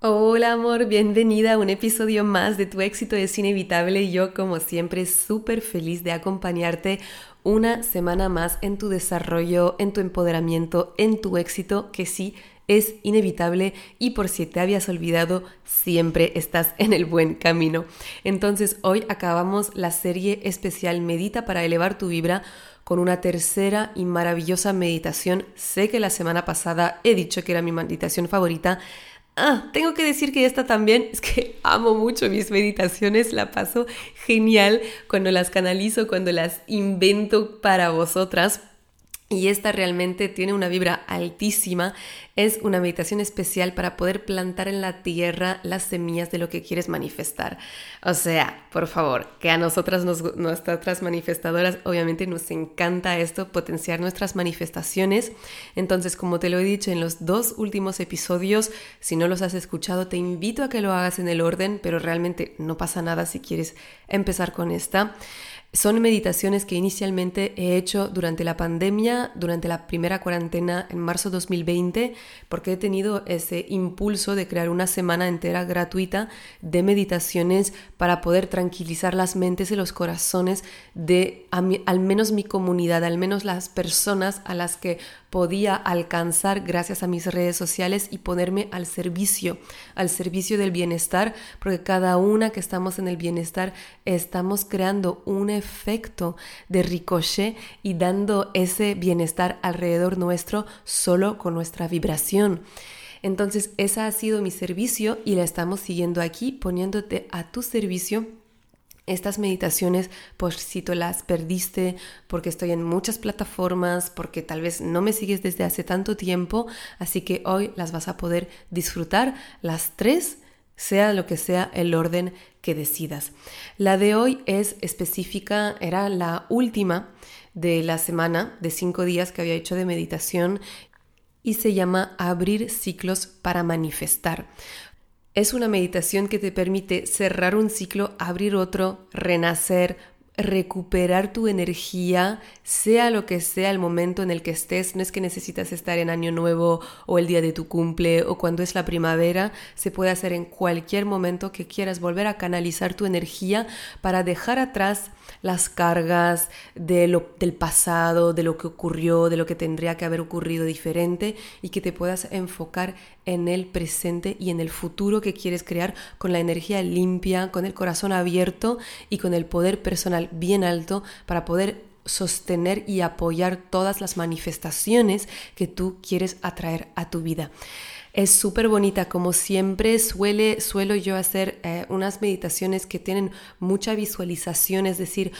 Hola amor, bienvenida a un episodio más de Tu éxito es inevitable. Yo como siempre súper feliz de acompañarte una semana más en tu desarrollo, en tu empoderamiento, en tu éxito, que sí es inevitable y por si te habías olvidado, siempre estás en el buen camino. Entonces hoy acabamos la serie especial Medita para elevar tu vibra con una tercera y maravillosa meditación. Sé que la semana pasada he dicho que era mi meditación favorita Ah, tengo que decir que esta también, es que amo mucho mis meditaciones, la paso genial cuando las canalizo, cuando las invento para vosotras, y esta realmente tiene una vibra altísima. Es una meditación especial para poder plantar en la tierra las semillas de lo que quieres manifestar. O sea, por favor, que a nosotras, nuestras manifestadoras, obviamente nos encanta esto, potenciar nuestras manifestaciones. Entonces, como te lo he dicho en los dos últimos episodios, si no los has escuchado, te invito a que lo hagas en el orden, pero realmente no pasa nada si quieres empezar con esta. Son meditaciones que inicialmente he hecho durante la pandemia, durante la primera cuarentena en marzo 2020, porque he tenido ese impulso de crear una semana entera gratuita de meditaciones para poder tranquilizar las mentes y los corazones de al menos mi comunidad, al menos las personas a las que podía alcanzar gracias a mis redes sociales y ponerme al servicio, al servicio del bienestar, porque cada una que estamos en el bienestar estamos creando un efecto de ricochet y dando ese bienestar alrededor nuestro solo con nuestra vibración. Entonces, ese ha sido mi servicio y la estamos siguiendo aquí, poniéndote a tu servicio estas meditaciones, por si tú las perdiste, porque estoy en muchas plataformas, porque tal vez no me sigues desde hace tanto tiempo, así que hoy las vas a poder disfrutar las tres, sea lo que sea el orden que decidas. La de hoy es específica, era la última de la semana de cinco días que había hecho de meditación y se llama Abrir ciclos para manifestar. Es una meditación que te permite cerrar un ciclo, abrir otro, renacer, recuperar tu energía, sea lo que sea el momento en el que estés. No es que necesitas estar en Año Nuevo o el día de tu cumple o cuando es la primavera. Se puede hacer en cualquier momento que quieras volver a canalizar tu energía para dejar atrás las cargas de lo, del pasado, de lo que ocurrió, de lo que tendría que haber ocurrido diferente y que te puedas enfocar en el presente y en el futuro que quieres crear con la energía limpia, con el corazón abierto y con el poder personal bien alto para poder sostener y apoyar todas las manifestaciones que tú quieres atraer a tu vida. Es súper bonita, como siempre suele, suelo yo hacer eh, unas meditaciones que tienen mucha visualización, es decir,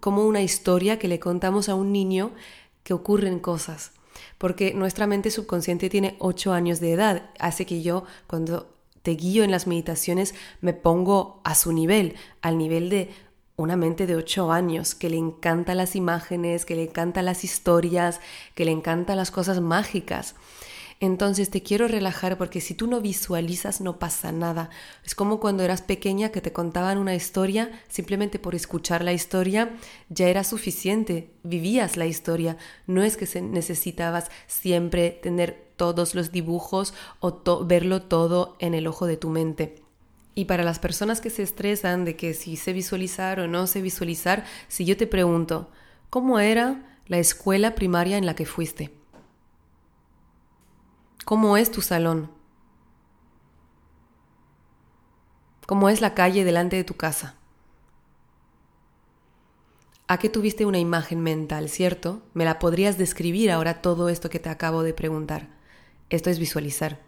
como una historia que le contamos a un niño que ocurren cosas. Porque nuestra mente subconsciente tiene 8 años de edad, hace que yo cuando te guío en las meditaciones me pongo a su nivel, al nivel de una mente de 8 años que le encanta las imágenes, que le encanta las historias, que le encantan las cosas mágicas. Entonces te quiero relajar porque si tú no visualizas no pasa nada. Es como cuando eras pequeña que te contaban una historia, simplemente por escuchar la historia ya era suficiente, vivías la historia. No es que necesitabas siempre tener todos los dibujos o verlo todo en el ojo de tu mente. Y para las personas que se estresan de que si sé visualizar o no sé visualizar, si yo te pregunto, ¿cómo era la escuela primaria en la que fuiste? ¿Cómo es tu salón? ¿Cómo es la calle delante de tu casa? ¿A qué tuviste una imagen mental, cierto? ¿Me la podrías describir ahora todo esto que te acabo de preguntar? Esto es visualizar.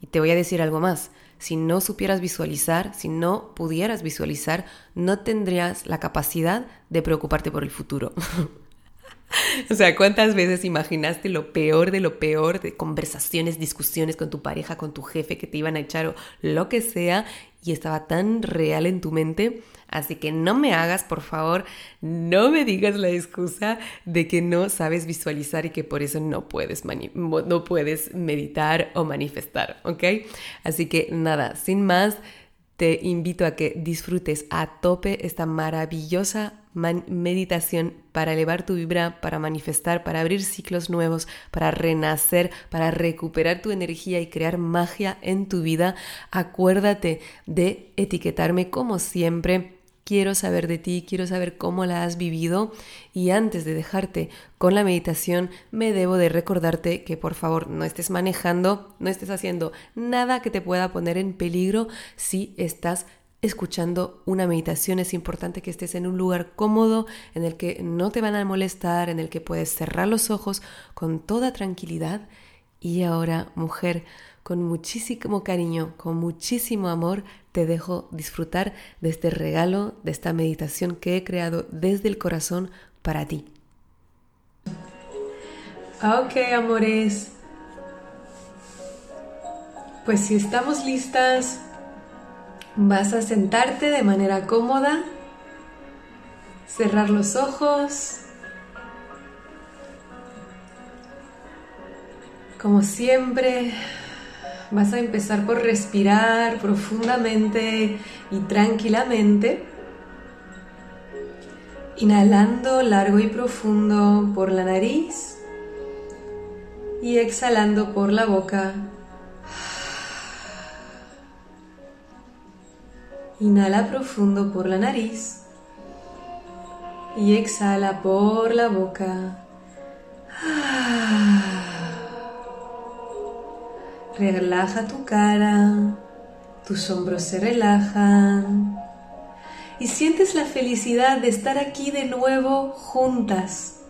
Y te voy a decir algo más. Si no supieras visualizar, si no pudieras visualizar, no tendrías la capacidad de preocuparte por el futuro. O sea, ¿cuántas veces imaginaste lo peor de lo peor de conversaciones, discusiones con tu pareja, con tu jefe que te iban a echar o lo que sea y estaba tan real en tu mente? Así que no me hagas, por favor, no me digas la excusa de que no sabes visualizar y que por eso no puedes, no puedes meditar o manifestar, ¿ok? Así que nada, sin más, te invito a que disfrutes a tope esta maravillosa meditación para elevar tu vibra, para manifestar, para abrir ciclos nuevos, para renacer, para recuperar tu energía y crear magia en tu vida. Acuérdate de etiquetarme como siempre quiero saber de ti, quiero saber cómo la has vivido y antes de dejarte con la meditación me debo de recordarte que por favor no estés manejando, no estés haciendo nada que te pueda poner en peligro si estás escuchando una meditación. Es importante que estés en un lugar cómodo en el que no te van a molestar, en el que puedes cerrar los ojos con toda tranquilidad. Y ahora, mujer, con muchísimo cariño, con muchísimo amor, te dejo disfrutar de este regalo, de esta meditación que he creado desde el corazón para ti. Ok, amores. Pues si estamos listas, vas a sentarte de manera cómoda, cerrar los ojos. Como siempre, Vas a empezar por respirar profundamente y tranquilamente. Inhalando largo y profundo por la nariz y exhalando por la boca. Inhala profundo por la nariz y exhala por la boca. Relaja tu cara, tus hombros se relajan y sientes la felicidad de estar aquí de nuevo juntas.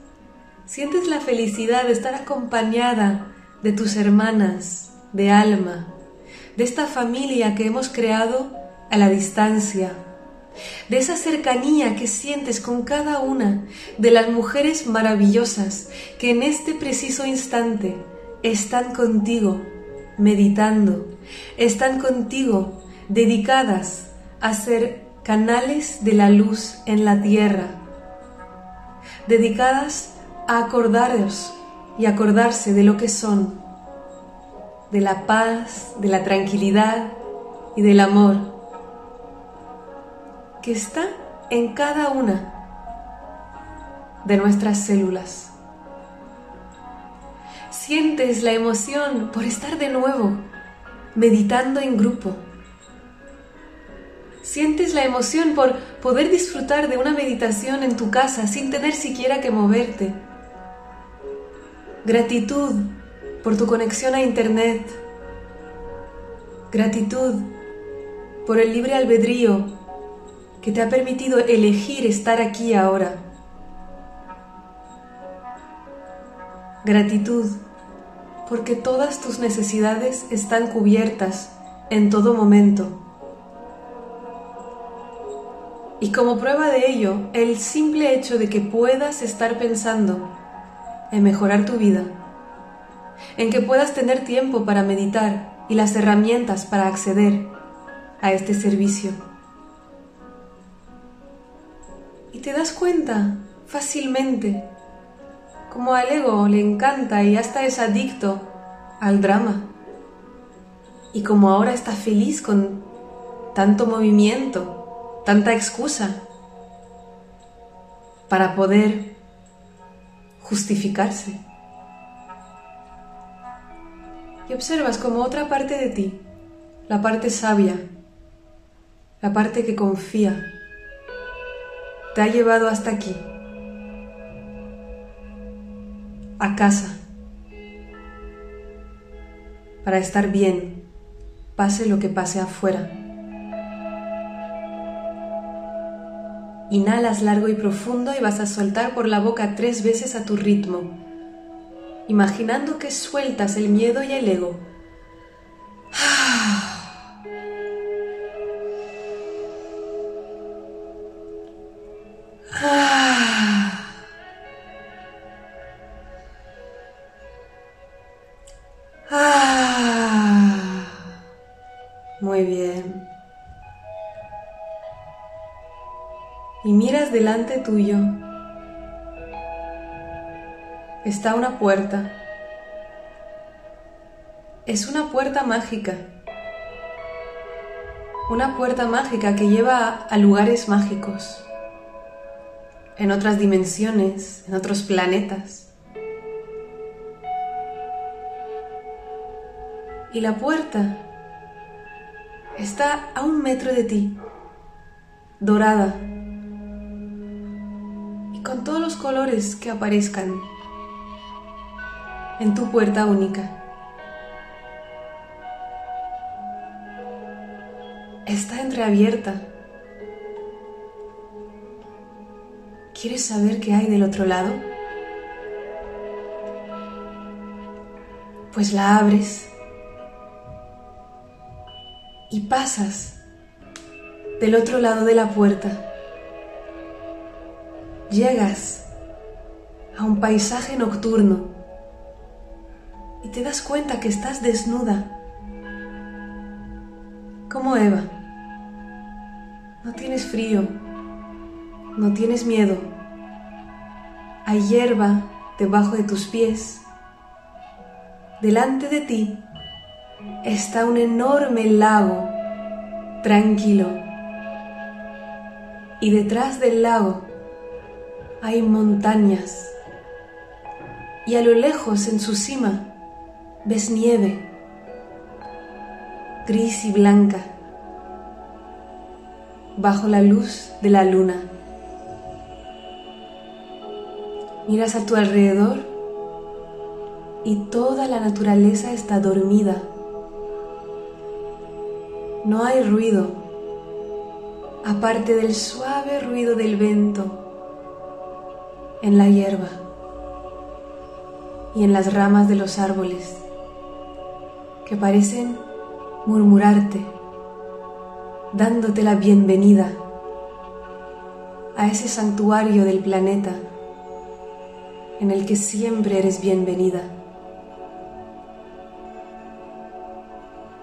Sientes la felicidad de estar acompañada de tus hermanas de alma, de esta familia que hemos creado a la distancia, de esa cercanía que sientes con cada una de las mujeres maravillosas que en este preciso instante están contigo meditando, están contigo, dedicadas a ser canales de la luz en la tierra, dedicadas a acordaros y acordarse de lo que son, de la paz, de la tranquilidad y del amor, que está en cada una de nuestras células sientes la emoción por estar de nuevo meditando en grupo. Sientes la emoción por poder disfrutar de una meditación en tu casa sin tener siquiera que moverte. Gratitud por tu conexión a Internet. Gratitud por el libre albedrío que te ha permitido elegir estar aquí ahora. Gratitud porque todas tus necesidades están cubiertas en todo momento. Y como prueba de ello, el simple hecho de que puedas estar pensando en mejorar tu vida, en que puedas tener tiempo para meditar y las herramientas para acceder a este servicio. Y te das cuenta fácilmente como al ego le encanta y hasta es adicto al drama. Y como ahora está feliz con tanto movimiento, tanta excusa para poder justificarse. Y observas como otra parte de ti, la parte sabia, la parte que confía, te ha llevado hasta aquí a casa para estar bien, pase lo que pase afuera. Inhalas largo y profundo y vas a soltar por la boca tres veces a tu ritmo, imaginando que sueltas el miedo y el ego. Delante tuyo. Está una puerta. Es una puerta mágica. Una puerta mágica que lleva a lugares mágicos. En otras dimensiones, en otros planetas. Y la puerta está a un metro de ti, dorada, todos los colores que aparezcan en tu puerta única. Está entreabierta. ¿Quieres saber qué hay del otro lado? Pues la abres y pasas del otro lado de la puerta. Llegas a un paisaje nocturno y te das cuenta que estás desnuda, como Eva. No tienes frío, no tienes miedo. Hay hierba debajo de tus pies. Delante de ti está un enorme lago tranquilo. Y detrás del lago hay montañas. Y a lo lejos, en su cima, ves nieve, gris y blanca, bajo la luz de la luna. Miras a tu alrededor y toda la naturaleza está dormida no hay ruido, aparte del suave ruido del viento en la hierba y en las ramas de los árboles que parecen murmurarte, dándote la bienvenida a ese santuario del planeta en el que siempre eres bienvenida.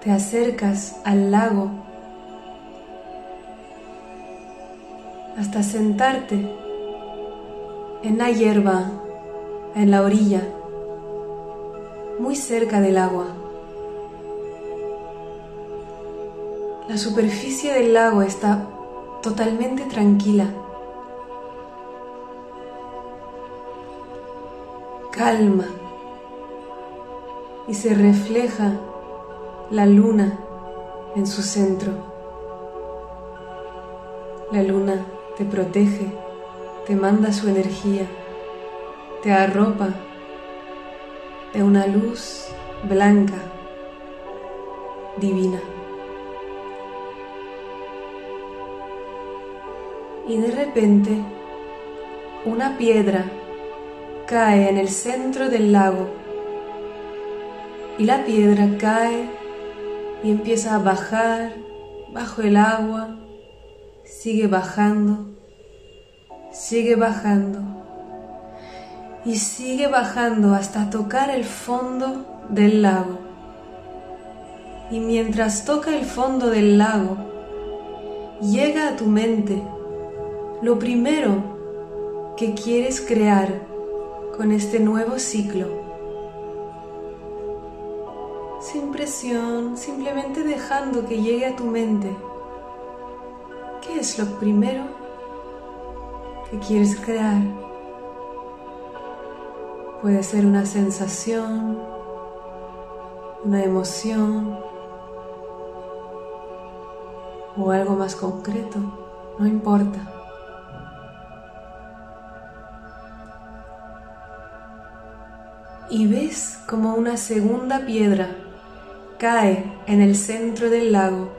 te acercas al lago hasta sentarte en la hierba, en la orilla, muy cerca del agua. La superficie del lago está totalmente tranquila, calma y se refleja la luna en su centro. La luna te protege, te manda su energía, te arropa de una luz blanca, divina. Y de repente una piedra cae en el centro del lago y la piedra cae y empieza a bajar bajo el agua, sigue bajando, sigue bajando y sigue bajando hasta tocar el fondo del lago. Y mientras toca el fondo del lago, llega a tu mente lo primero que quieres crear con este nuevo ciclo sin presión, simplemente dejando que llegue a tu mente. ¿Qué es lo primero quieres crear? Puede ser una sensación, una emoción o algo más concreto, no importa. Y ves como una segunda piedra cae en el centro del lago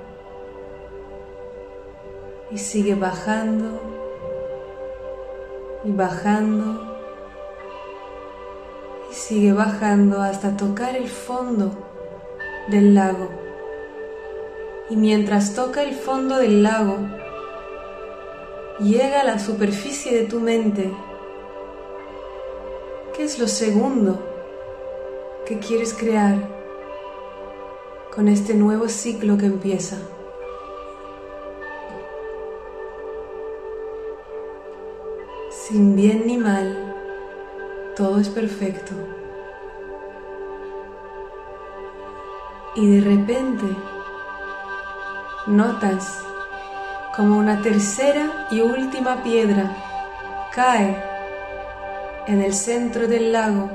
y sigue bajando y bajando y sigue bajando hasta tocar el fondo del lago. Y mientras toca el fondo del lago, llega a la superficie de tu mente. ¿Qué es lo segundo que quieres crear? con este nuevo ciclo que empieza. Sin bien ni mal, todo es perfecto. Y de repente notas como una tercera y última piedra cae en el centro del lago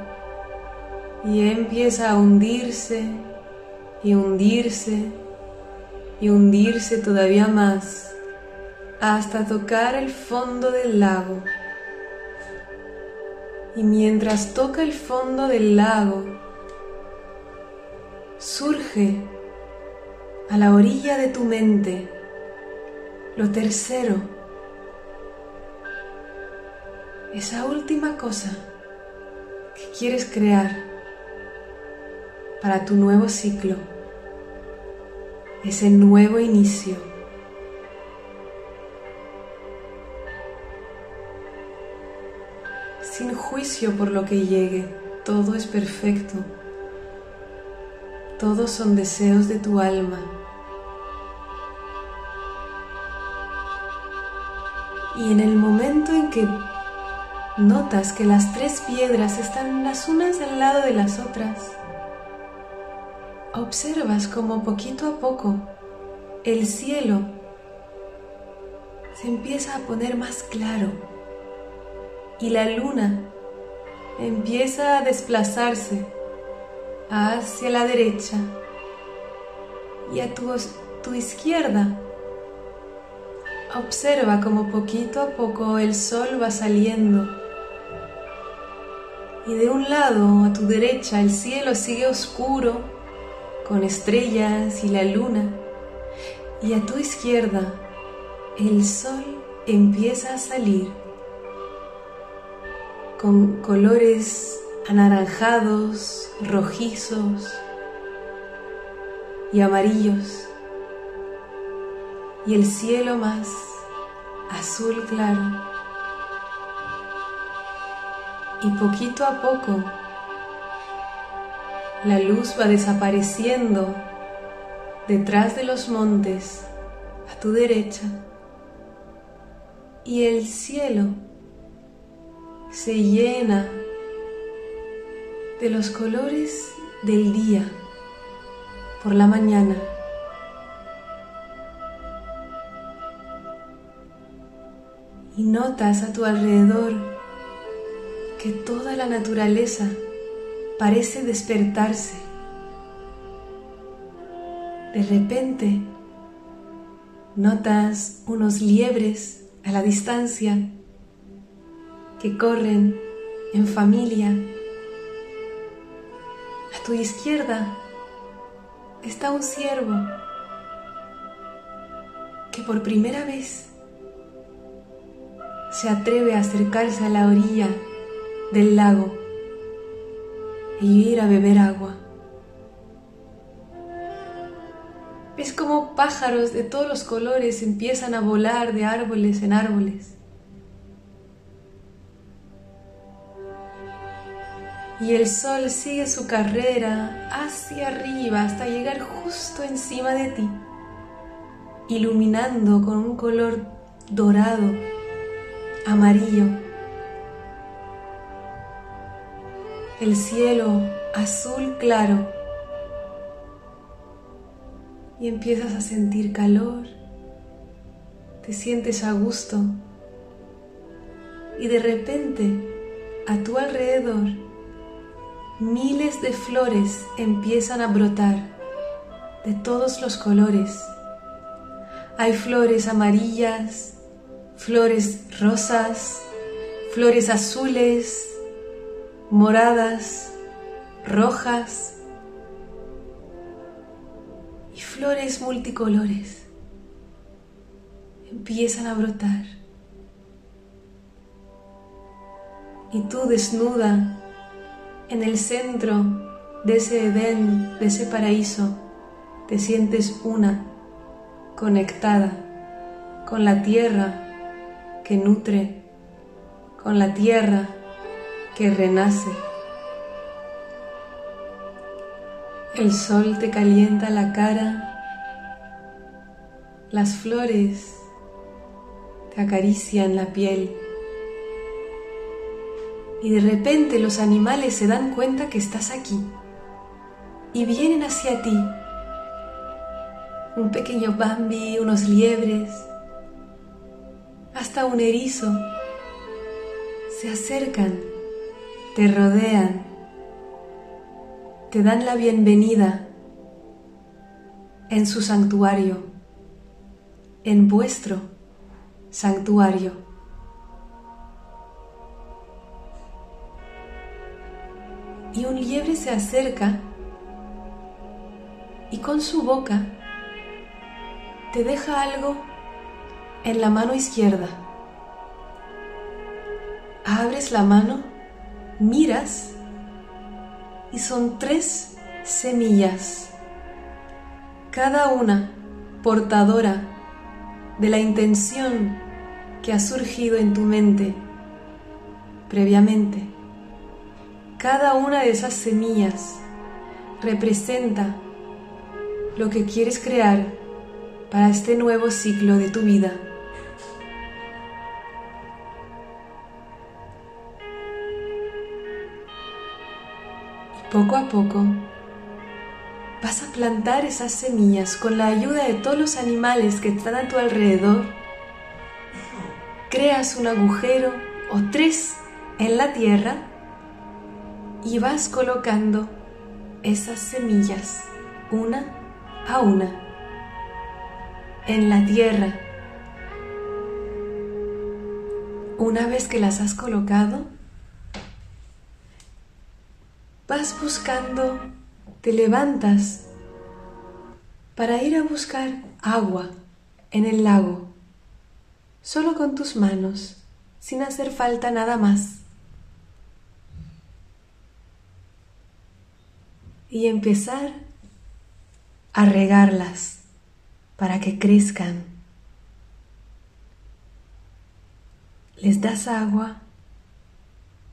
y empieza a hundirse y hundirse y hundirse todavía más hasta tocar el fondo del lago. Y mientras toca el fondo del lago, surge a la orilla de tu mente lo tercero, esa última cosa que quieres crear para tu nuevo ciclo, ese nuevo inicio. Juicio por lo que llegue, todo es perfecto. Todos son deseos de tu alma. Y en el momento en que notas que las tres piedras están las unas al lado de las otras, observas como poquito a poco el cielo se empieza a poner más claro y la luna empieza a desplazarse hacia la derecha y a tu, izquierda. Observa como poquito a poco el sol va saliendo. Y de un lado a tu derecha el cielo sigue oscuro con estrellas y la luna. Y a tu izquierda el sol empieza a salir con colores anaranjados, rojizos y amarillos y el cielo más azul claro. Y poquito a poco la luz va desapareciendo detrás de los montes a tu derecha y el cielo se llena de los colores del día por la mañana. y notas a tu alrededor que toda la naturaleza parece despertarse. De repente notas unos liebres a la distancia que corren en familia. A tu izquierda está un ciervo que por primera vez se atreve a acercarse a la orilla del lago y ir a beber agua. Es como pájaros de todos los colores empiezan a volar de árboles en árboles. Y el sol sigue su carrera hacia arriba hasta llegar justo encima de ti, iluminando con un color dorado amarillo, el cielo azul claro. Y empiezas a sentir calor, te sientes a gusto. Y de repente a tu alrededor miles de flores empiezan a brotar de todos los colores. Hay flores amarillas, flores rosas, flores azules, moradas, rojas y flores multicolores empiezan a brotar. Y tú desnuda en el centro de ese Edén, de ese paraíso, te sientes una, conectada con la tierra que nutre, con la tierra que renace. El sol te calienta la cara, las flores te acarician la piel y de repente los animales se dan cuenta que estás aquí y vienen hacia ti. Un pequeño Bambi, unos liebres, hasta un erizo se acercan, te rodean, te dan la bienvenida en su santuario, en vuestro santuario. Y un liebre se acerca y con su boca te deja algo en la mano izquierda. Abres la mano, miras y son tres semillas, cada una portadora de la intención que ha surgido en tu mente previamente. Cada una de esas semillas representa lo que quieres crear para este nuevo ciclo de tu vida. Poco a poco vas a plantar esas semillas con la ayuda de todos los animales que están a tu alrededor. Creas un agujero o tres en la tierra y vas colocando esas semillas una a una en la tierra. Una vez que las has colocado, vas buscando, te levantas para ir a buscar agua en el lago, solo con tus manos, sin hacer falta nada más. Y empezar a regarlas para que crezcan. Les das agua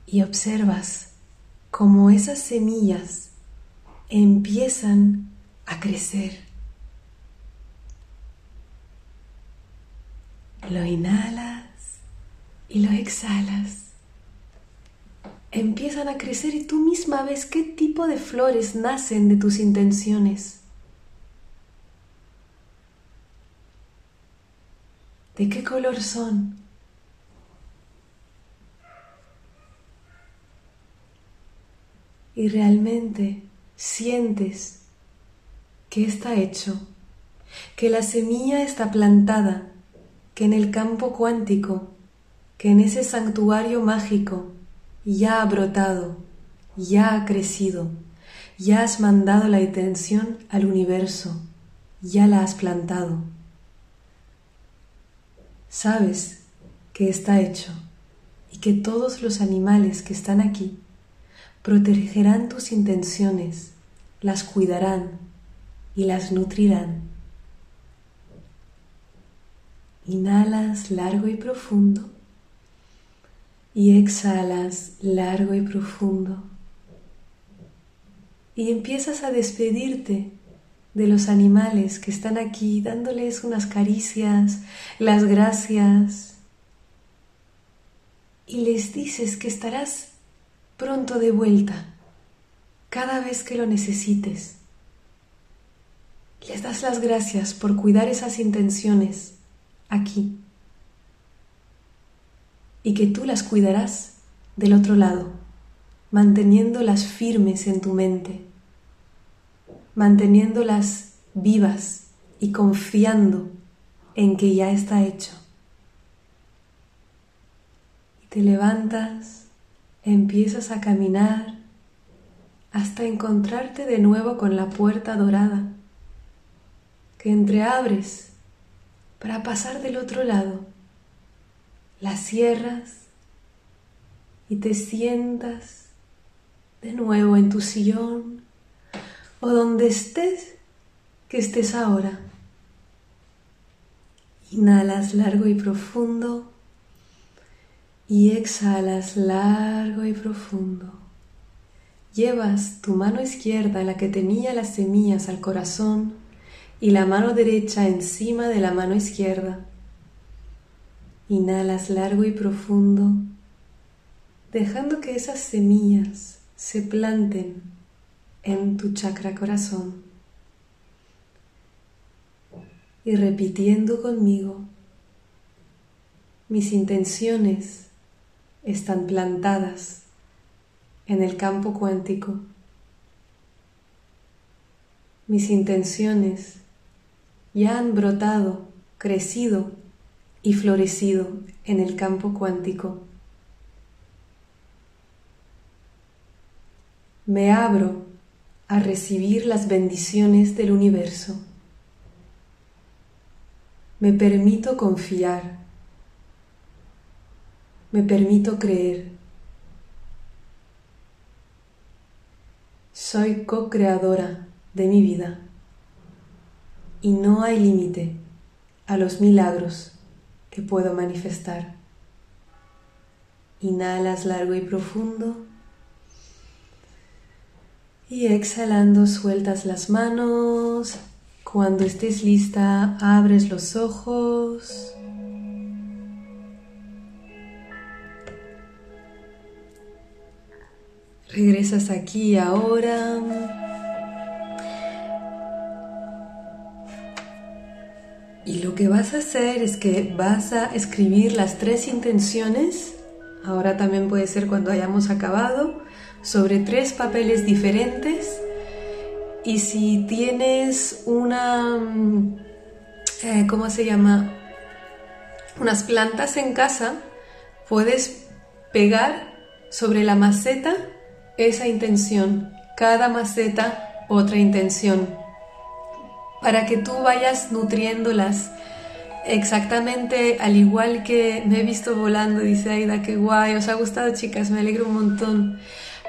y observas cómo esas semillas empiezan a crecer. Lo inhalas y lo exhalas. Empiezan a crecer y tú misma ves qué tipo de flores nacen de tus intenciones. ¿De qué color son? Y realmente sientes que está hecho, que la semilla está plantada, que en el campo cuántico, que en ese santuario mágico ya ha brotado, ya ha crecido, ya has mandado la intención al universo, ya la has plantado sabes que está hecho y que todos los animales que están aquí protegerán tus intenciones, las cuidarán y las nutrirán. Inhalas largo y profundo y exhalas largo y profundo y empiezas a despedirte de los animales que están aquí, dándoles unas caricias, las gracias. Y les dices que estarás pronto de vuelta, cada vez que lo necesites. Les das las gracias por cuidar esas intenciones aquí. Y que tú las cuidarás del otro lado, manteniéndolas firmes en tu mente manteniéndolas vivas y confiando en que ya está hecho. Y te levantas, empiezas a caminar hasta encontrarte de nuevo con la puerta dorada que entreabres para pasar del otro lado. La cierras y te sientas de nuevo en tu sillón o donde estés, que estés ahora. Inhalas largo y profundo y exhalas largo y profundo. llevas tu mano izquierda, la que tenía las semillas, al corazón y la mano derecha encima de la mano izquierda. Inhalas largo y profundo, dejando que esas semillas se planten en tu chakra corazón. Y repitiendo conmigo, mis intenciones están plantadas en el campo cuántico. Mis intenciones ya han brotado, crecido y florecido en el campo cuántico. Me abro a recibir las bendiciones del universo. Me permito confiar. Me permito creer. Soy co-creadora de mi vida y no hay límite a los milagros que puedo manifestar. Inhalas largo y profundo y exhalando sueltas las manos. Cuando estés lista, abres los ojos. Regresas aquí ahora. Y lo que vas a hacer es que vas a escribir las tres intenciones, ahora también puede ser cuando hayamos acabado, sobre tres papeles diferentes. Y si tienes una, mm, eh, ¿cómo se llama? Unas plantas en casa, puedes pegar sobre la maceta esa intención, cada maceta otra intención, para que tú vayas nutriéndolas. Exactamente al igual que me he visto volando, dice Aida, qué guay, os ha gustado chicas, me alegro un montón.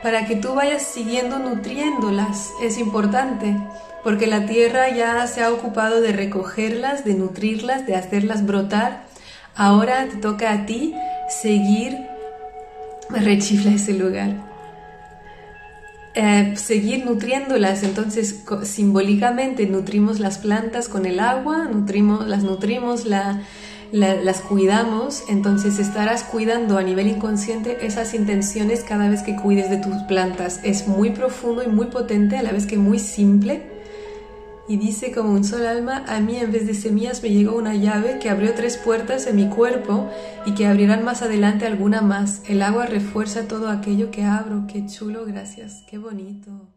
Para que tú vayas siguiendo nutriéndolas, es importante, porque la tierra ya se ha ocupado de recogerlas, de nutrirlas, de hacerlas brotar. Ahora te toca a ti seguir, rechifla ese lugar, eh, seguir nutriéndolas. Entonces, simbólicamente nutrimos las plantas con el agua, nutrimos, las nutrimos, las cuidamos. Entonces, estarás cuidando a nivel inconsciente esas intenciones cada vez que cuides de tus plantas. Es muy profundo y muy potente, a la vez que muy simple y dice como un sol alma, a mí en vez de semillas me llegó una llave que abrió tres puertas en mi cuerpo y que abrirán más adelante alguna más. El agua refuerza todo aquello que abro. Qué chulo, gracias, qué bonito.